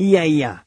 いやいや、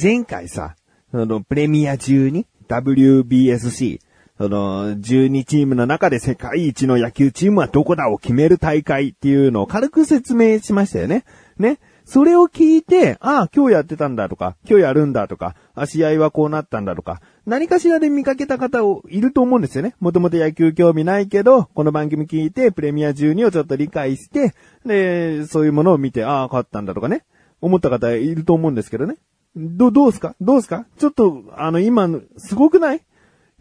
前回さ、その、プレミア12、WBSC、その、12チームの中で世界一の野球チームはどこだを決める大会っていうのを軽く説明しましたよね。ね。それを聞いて、ああ、今日やってたんだとか、今日やるんだとか、あ、試合はこうなったんだとか、何かしらで見かけた方をいると思うんですよね。もともと野球興味ないけど、この番組聞いて、プレミア12をちょっと理解して、で、そういうものを見て、ああ、勝ったんだとかね。思った方いると思うんですけどね。ど、どうすか？どうすか？ちょっと、あの、今、すごくない？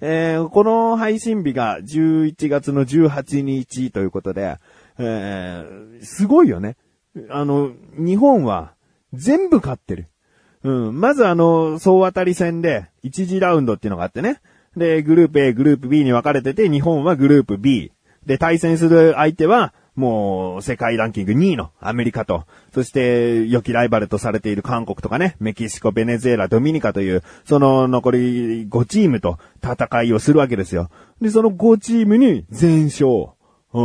えー、この配信日が11月の18日ということで、えー、すごいよね。あの、日本は全部勝ってる。うん。まずあの、総当たり戦で、1次ラウンドっていうのがあってね。で、グループ A、グループ B に分かれてて、日本はグループ B。で、対戦する相手は、もう、世界ランキング2位のアメリカと、そして、良きライバルとされている韓国とかね、メキシコ、ベネズエラ、ドミニカという、その残り5チームと戦いをするわけですよ。で、その5チームに全勝。う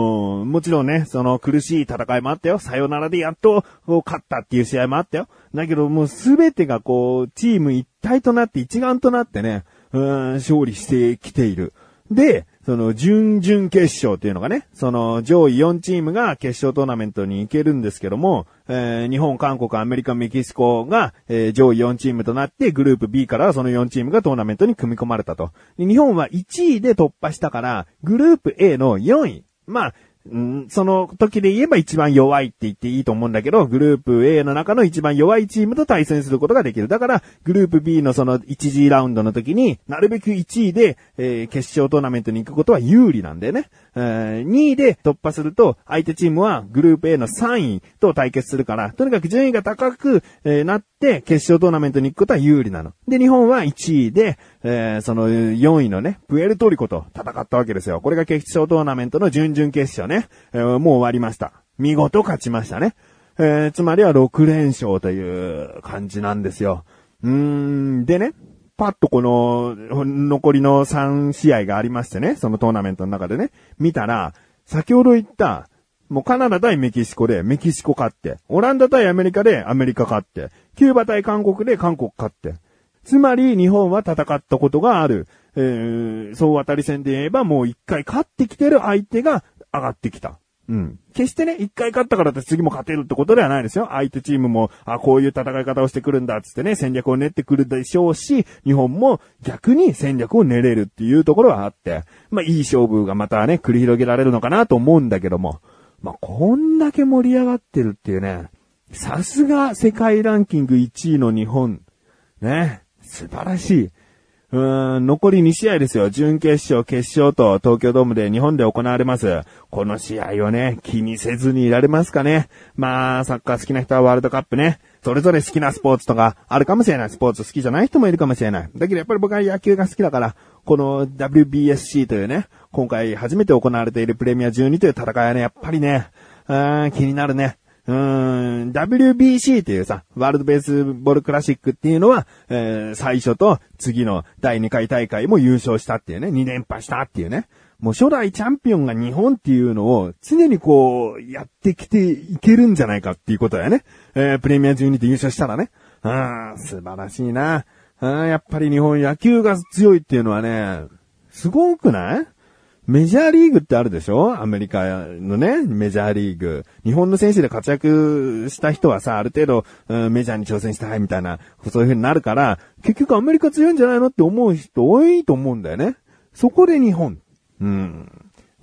ん、もちろんね、その苦しい戦いもあったよ。さよならでやっと勝ったっていう試合もあったよ。だけどもうすべてがこう、チーム一体となって一丸となってね、うん、勝利してきている。で、その、準々決勝っていうのがね、その、上位4チームが決勝トーナメントに行けるんですけども、えー、日本、韓国、アメリカ、メキシコが、えー、上位4チームとなって、グループ B からその4チームがトーナメントに組み込まれたと。日本は1位で突破したから、グループ A の4位。まあ、んその時で言えば一番弱いって言っていいと思うんだけど、グループ A の中の一番弱いチームと対戦することができる。だから、グループ B のその1次ラウンドの時に、なるべく1位で、えー、決勝トーナメントに行くことは有利なんだよね。2位で突破すると、相手チームはグループ A の3位と対決するから、とにかく順位が高く、え、なって、決勝トーナメントに行くことは有利なの。で、日本は1位で、えー、その4位のね、プエルトリコと戦ったわけですよ。これが決勝トーナメントの準々決勝ね。えー、もう終わりました。見事勝ちましたね。えー、つまりは6連勝という感じなんですよ。うーん、でね、パッとこの、残りの3試合がありましてね、そのトーナメントの中でね、見たら、先ほど言った、もうカナダ対メキシコでメキシコ勝って、オランダ対アメリカでアメリカ勝って、キューバ対韓国で韓国勝って、つまり日本は戦ったことがある。えー、総当たり戦で言えばもう一回勝ってきてる相手が上がってきた。うん。決してね、一回勝ったからって次も勝てるってことではないですよ。相手チームも、あ、こういう戦い方をしてくるんだっつってね、戦略を練ってくるでしょうし、日本も逆に戦略を練れるっていうところはあって、まあいい勝負がまたね、繰り広げられるのかなと思うんだけども、まあこんだけ盛り上がってるっていうね、さすが世界ランキング1位の日本。ね。素晴らしい。うーん、残り2試合ですよ。準決勝、決勝と東京ドームで日本で行われます。この試合をね、気にせずにいられますかね。まあ、サッカー好きな人はワールドカップね。それぞれ好きなスポーツとかあるかもしれない。スポーツ好きじゃない人もいるかもしれない。だけどやっぱり僕は野球が好きだから、この WBSC というね、今回初めて行われているプレミア12という戦いはね、やっぱりね、うん、気になるね。うーん、WBC っていうさ、ワールドベースボールクラシックっていうのは、えー、最初と次の第2回大会も優勝したっていうね、2連覇したっていうね。もう初代チャンピオンが日本っていうのを常にこう、やってきていけるんじゃないかっていうことだよね。えー、プレミア12で優勝したらね。あ素晴らしいな。あやっぱり日本野球が強いっていうのはね、すごくない？メジャーリーグってあるでしょ？アメリカのね、メジャーリーグ。日本の選手で活躍した人はさ、ある程度、うん、メジャーに挑戦したいみたいな、そういう風になるから、結局アメリカ強いんじゃないのって思う人多いと思うんだよね。そこで日本。うん。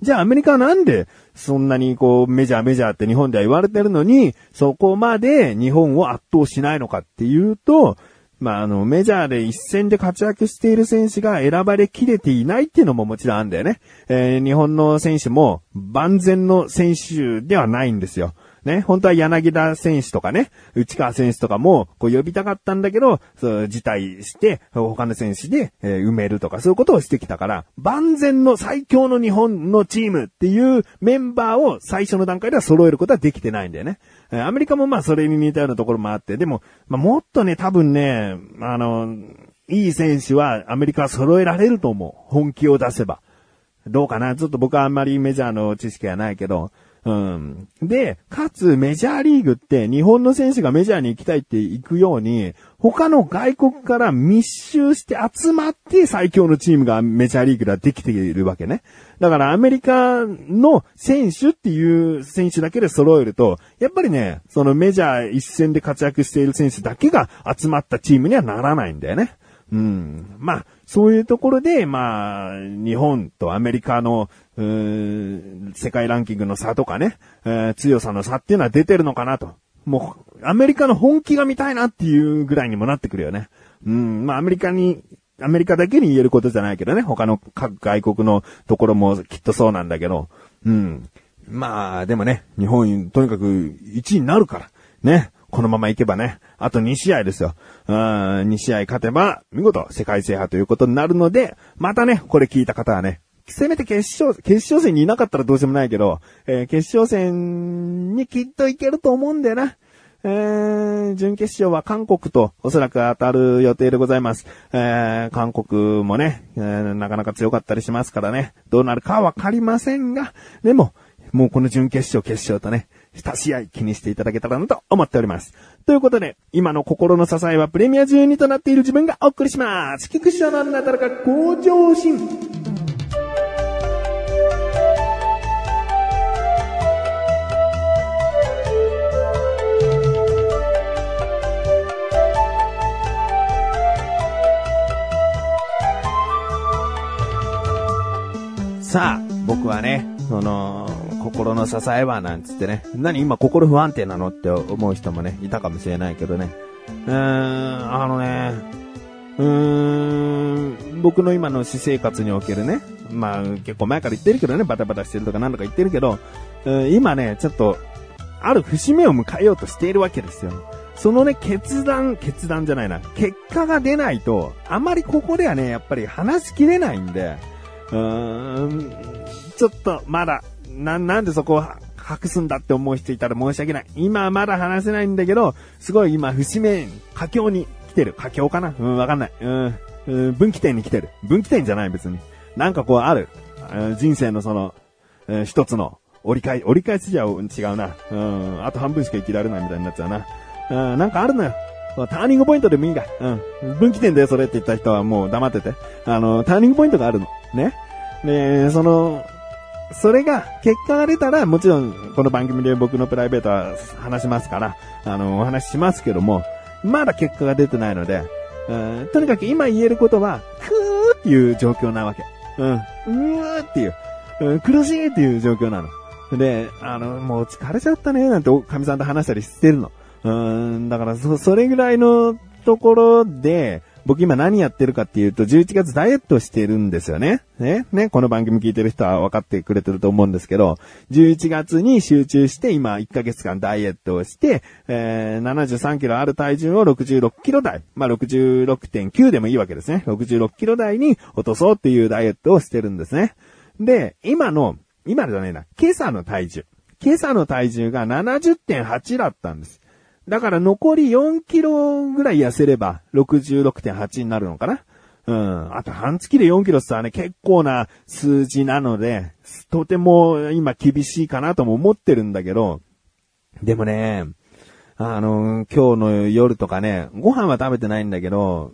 じゃあアメリカはなんでそんなにこうメジャーメジャーって日本では言われてるのに、そこまで日本を圧倒しないのかっていうと、まあ、あの、メジャーで一戦で活躍している選手が選ばれきれていないっていうのももちろんあるんだよね。えー、日本の選手も万全の選手ではないんですよ。ね、本当は柳田選手とかね、内川選手とかも、こう呼びたかったんだけど、そう、辞退して、他の選手で、えー、埋めるとか、そういうことをしてきたから、万全の最強の日本のチームっていうメンバーを最初の段階では揃えることはできてないんだよね。アメリカもまあそれに似たようなところもあって、でも、まあもっとね、多分ね、あの、いい選手はアメリカは揃えられると思う。本気を出せば。どうかな？ちょっと僕はあんまりメジャーの知識はないけど、うん。で、かつメジャーリーグって日本の選手がメジャーに行きたいって行くように、他の外国から密集して集まって最強のチームがメジャーリーグではできているわけね。だからアメリカの選手っていう選手だけで揃えると、やっぱりね、そのメジャー一戦で活躍している選手だけが集まったチームにはならないんだよね。うん。まあ、そういうところで、まあ、日本とアメリカの、うー世界ランキングの差とかね、えー強さの差っていうのは出てるのかなと。もう、アメリカの本気が見たいなっていうぐらいにもなってくるよね。うん、まあアメリカに、アメリカだけに言えることじゃないけどね、他の各外国のところもきっとそうなんだけど、うん。まあ、でもね、日本、とにかく1位になるから、ね。このままいけばね、あと2試合ですよ。うん、2試合勝てば、見事世界制覇ということになるので、またね、これ聞いた方はね、せめて決勝、決勝戦にいなかったらどうしようもないけど、えー決勝戦にきっといけると思うんだよな。えー、準決勝は韓国とおそらく当たる予定でございます。えー、韓国もね、えーなかなか強かったりしますからね、どうなるかはわかりませんが、でも、もうこの準決勝、決勝とね、2試合気にしていただけたらなと思っております。ということで、今の心の支えはプレミア12となっている自分がお送りします。菊池のなだらか向上心。さあ、僕はね、その、心の支えはなんつってね、何今心不安定なのって思う人もね、いたかもしれないけどね。うーん、あのね、うーん、僕の今の私生活におけるね、まあ結構前から言ってるけどね、バタバタしてるとか何とか言ってるけど、今ね、ちょっと、ある節目を迎えようとしているわけですよ。そのね、決断、決断じゃないな。結果が出ないと、あまりここではね、やっぱり話しきれないんで、うーん、ちょっとまだ、な、なんでそこを隠すんだって思う人いたら申し訳ない。今はまだ話せないんだけど、すごい今節目、佳境に来てる。佳境かな？うん、わかんない。うん、分岐点に来てる。分岐点じゃない別に。なんかこうある。人生のその、えー一つの折り返し、折り返しじゃ違うな。うん、あと半分しか生きられないみたいになっちゃうな。うん、なんかあるのよ。ターニングポイントでもいいんだ。うん。分岐点だよ、それって言った人はもう黙ってて。あの、ターニングポイントがあるの。ね。で、その、それが、結果が出たら、もちろん、この番組で僕のプライベートは話しますから、あの、お話ししますけども、まだ結果が出てないので、うんとにかく今言えることは、くーっていう状況なわけ。うん。うーっていう、うん、苦しいっていう状況なの。で、あの、もう疲れちゃったね、なんて、神さんと話したりしてるの。うん、だから、そ、それぐらいのところで、僕今何やってるかっていうと、11月ダイエットしてるんですよね。ね、ね、この番組聞いてる人は分かってくれてると思うんですけど、11月に集中して今1ヶ月間ダイエットをして、えー、73キロある体重を66キロ台、まあ、66.9でもいいわけですね。66キロ台に落とそうっていうダイエットをしてるんですね。で、今の、今じゃないな、今朝の体重。今朝の体重が70.8だったんです。だから残り4キロぐらい痩せれば66.8になるのかな？うん。あと半月で4キロってさね、結構な数字なので、とても今厳しいかなとも思ってるんだけど、でもね、あの、今日の夜とかね、ご飯は食べてないんだけど、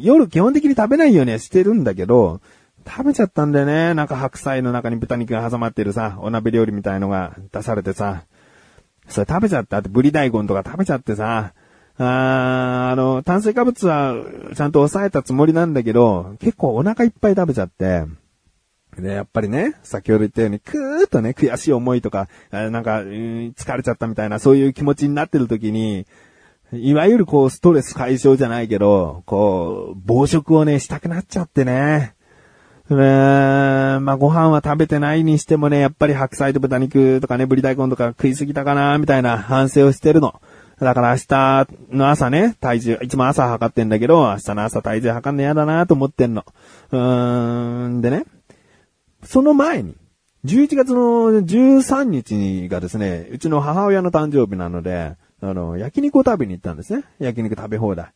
夜基本的に食べないようにはしてるんだけど、食べちゃったんだよね。なんか白菜の中に豚肉が挟まってるさ、お鍋料理みたいのが出されてさ、それ食べちゃった。あとブリ大根とか食べちゃってさ、あーあの、炭水化物はちゃんと抑えたつもりなんだけど、結構お腹いっぱい食べちゃって、で、やっぱりね、先ほど言ったように、くーっとね、悔しい思いとか、なんか、疲れちゃったみたいな、そういう気持ちになってる時に、いわゆるこう、ストレス解消じゃないけど、こう、暴食をね、したくなっちゃってね。うーんまあ、ご飯は食べてないにしてもね、やっぱり白菜と豚肉とかね、ぶり大根とか食いすぎたかな、みたいな反省をしてるの。だから明日の朝ね、体重、いつも朝測ってんだけど、明日の朝体重測んの嫌だなと思ってんの。うーん、でね、その前に、11月の13日がですね、うちの母親の誕生日なので、あの、焼肉を食べに行ったんですね。焼肉食べ放題。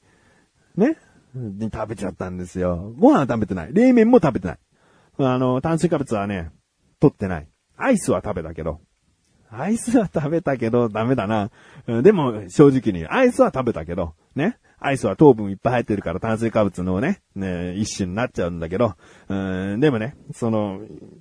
ね食べちゃったんですよ。ご飯は食べてない。冷麺も食べてない。あの、炭水化物はね、取ってない。アイスは食べたけど。アイスは食べたけどダメだな。でも、正直に、アイスは食べたけど、ね。アイスは糖分いっぱい入ってるから炭水化物のね、ね、一種になっちゃうんだけど、うん、でもね、その、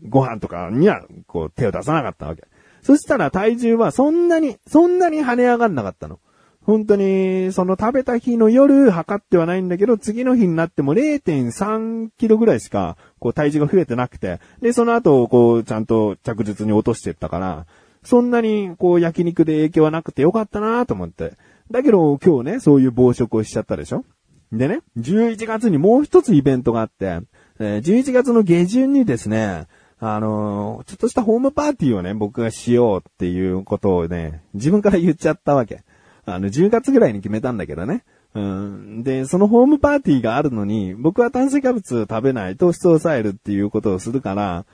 ご飯とかには、こう、手を出さなかったわけ。そしたら体重はそんなに、そんなに跳ね上がんなかったの。本当に、その食べた日の夜測ってはないんだけど、次の日になっても0.3キロぐらいしか、こう体重が増えてなくて、で、その後、こう、ちゃんと着実に落としてったから、そんなに、こう、焼肉で影響はなくてよかったなと思って。だけど、今日ね、そういう暴食をしちゃったでしょ？でね、11月にもう一つイベントがあって、えー11月の下旬にですね、あのーちょっとしたホームパーティーをね、僕がしようっていうことをね、自分から言っちゃったわけ。あの、10月ぐらいに決めたんだけどね。うん。で、そのホームパーティーがあるのに、僕は炭水化物食べない、糖質を抑えるっていうことをするから、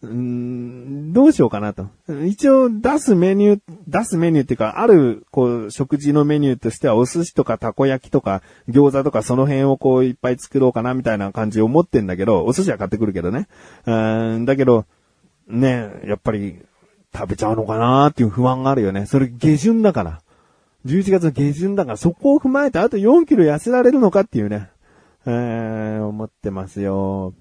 うーん、どうしようかなと。一応出すメニュー、出すメニューっていうか、ある、こう、食事のメニューとしては、お寿司とかたこ焼きとか、餃子とかその辺をこう、いっぱい作ろうかな、みたいな感じを思ってんだけど、お寿司は買ってくるけどね。うん、だけど、ね、やっぱり、食べちゃうのかなっていう不安があるよね。それ下旬だから。11月の下旬だから、そこを踏まえてあと4キロ痩せられるのかっていうね。えー、思ってますよ。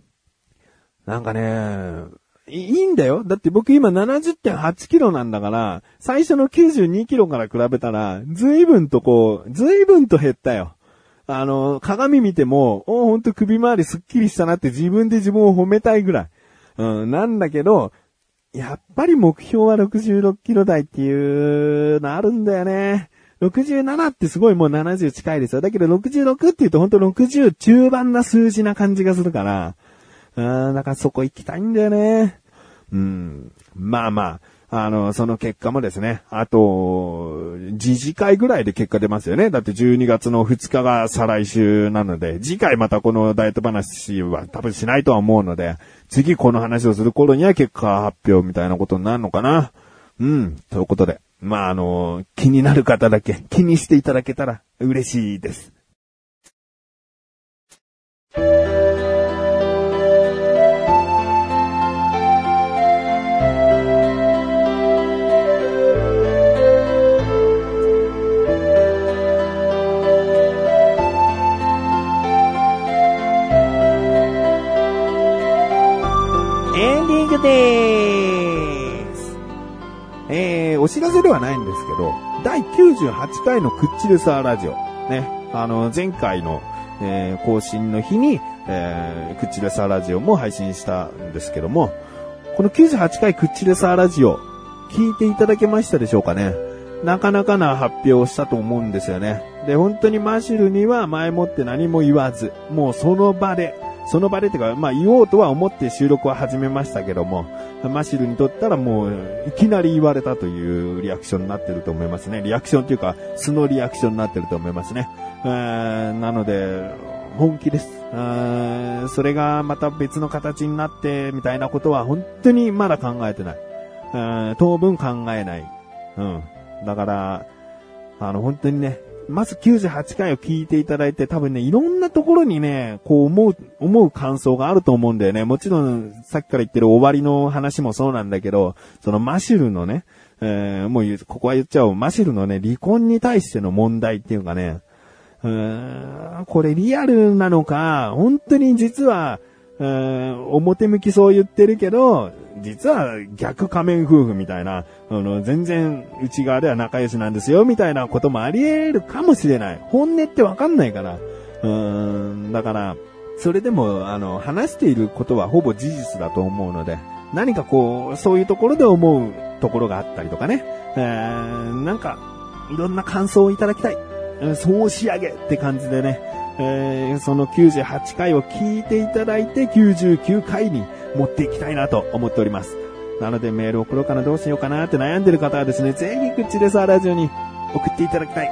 なんかね、いいんだよ。だって僕今70.8キロなんだから、最初の92キロから比べたら、随分とこう、随分と減ったよ。あの、鏡見ても、おほんと首周りすっきりしたなって自分で自分を褒めたいぐらい。うん、なんだけど、やっぱり目標は66キロ台っていうのあるんだよね。67ってすごいもう70近いですよ。だけど66って言うとほんと60中盤な数字な感じがするから、うん、だからそこ行きたいんだよね。うん。まあまあ、あの、その結果もですね、あと、次次回ぐらいで結果出ますよね。だって12月の2日が再来週なので、次回またこのダイエット話は多分しないとは思うので、次この話をする頃には結果発表みたいなことになるのかな。うん、ということで。まあ、あの、気になる方だけ気にしていただけたら嬉しいです。知らせではないんですけど、第98回のクッチレサーラジオ。ね、あの、前回の、えー更新の日に、えークッチレサーラジオも配信したんですけども、この98回クッチレサーラジオ、聞いていただけましたでしょうかねなかなかな発表をしたと思うんですよね。で、本当にマシルには前もって何も言わず、もうその場で、その場でってか、まあ言おうとは思って収録は始めましたけども、マシルにとったらもういきなり言われたというリアクションになってると思いますね。リアクションというか、素のリアクションになってると思いますね。えーなので、本気です。それがまた別の形になってみたいなことは本当にまだ考えてない。当分考えない。うん。だから、あの、本当にね、まず98回を聞いていただいて、多分ね、いろんなところにね、こう思う、思う感想があると思うんだよね。もちろん、さっきから言ってる終わりの話もそうなんだけど、そのマシュルのね、えーもう、ここは言っちゃおう。マシュルのね、離婚に対しての問題っていうかね、うーんこれリアルなのか、本当に実は、うーん表向きそう言ってるけど、実は逆仮面夫婦みたいな、あの、全然内側では仲良しなんですよ、みたいなこともあり得るかもしれない。本音ってわかんないから。うーん、だから、それでも、あの、話していることはほぼ事実だと思うので、何かこう、そういうところで思うところがあったりとかね、えーなんか、いろんな感想をいただきたい。うん総仕上げって感じでね、えーその98回を聞いていただいて99回に持っていきたいなと思っております。なのでメール送ろうかなどうしようかなって悩んでる方はですね、ぜひ口でさラジオに送っていただきたい。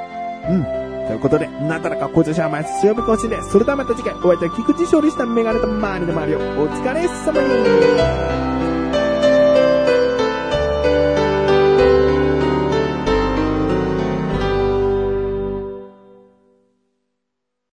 うん。ということで、なだらか向上者は毎日曜日更新で。それではまた次回、お会いいたい菊池勝利したメガネと周りの周りをお疲れ様に